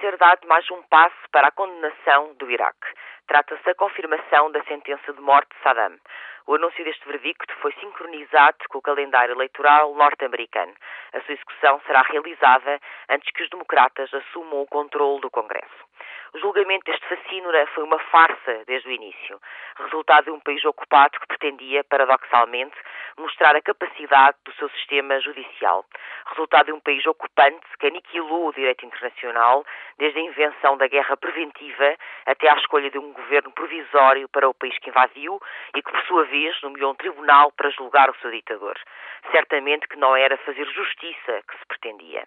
Ser dado mais um passo para a condenação do Iraque. Trata-se da confirmação da sentença de morte de Saddam. O anúncio deste verdicto foi sincronizado com o calendário eleitoral norte-americano. A sua execução será realizada antes que os democratas assumam o controle do Congresso. O julgamento deste facínora foi uma farsa desde o início, resultado de um país ocupado que pretendia, paradoxalmente, mostrar a capacidade do seu sistema judicial, resultado de um país ocupante que aniquilou o direito internacional, desde a invenção da guerra preventiva até à escolha de um governo provisório para o país que invadiu e que, por sua vez, nomeou um tribunal para julgar o seu ditador. Certamente que não era fazer justiça que se pretendia.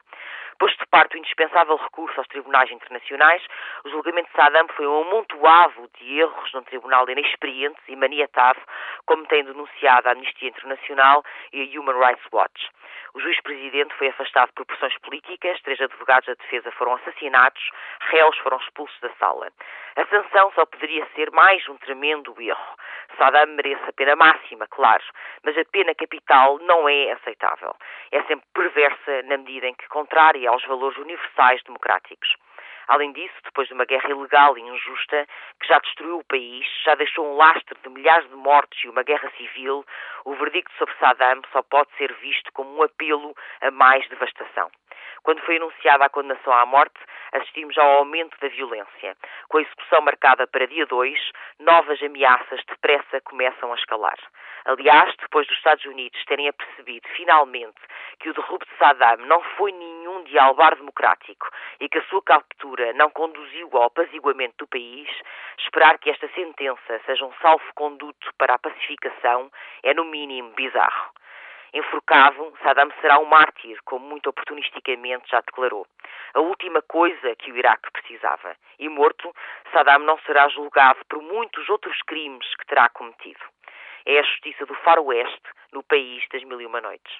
Posto de parte o indispensável recurso aos tribunais internacionais, o julgamento de Saddam foi um amontoado de erros num tribunal inexperiente e maniatado, como tem denunciado a Amnistia Internacional e a Human Rights Watch. O juiz-presidente foi afastado por pressões políticas, três advogados da defesa foram assassinados, réus foram expulsos da sala. A sanção só poderia ser mais um tremendo erro. Saddam merece a pena máxima, claro, mas a pena capital não é aceitável. É sempre perversa na medida em que contrária aos valores universais democráticos. Além disso, depois de uma guerra ilegal e injusta que já destruiu o país, já deixou um lastre de milhares de mortes e uma guerra civil, o verdicto sobre Saddam só pode ser visto como um apelo a mais devastação. Quando foi anunciada a condenação à morte, assistimos ao aumento da violência. Com a execução marcada para dia 2, novas ameaças depressa começam a escalar. Aliás, depois dos Estados Unidos terem apercebido finalmente que o derrubo de Saddam não foi nenhum dialbar democrático e que a sua captura não conduziu ao apaziguamento do país, esperar que esta sentença seja um salvo-conduto para a pacificação é, no mínimo, bizarro. Enforcado, Saddam será um mártir, como muito oportunisticamente já declarou. A última coisa que o Iraque precisava. E morto, Saddam não será julgado por muitos outros crimes que terá cometido. É a justiça do faroeste no país das mil e uma noites.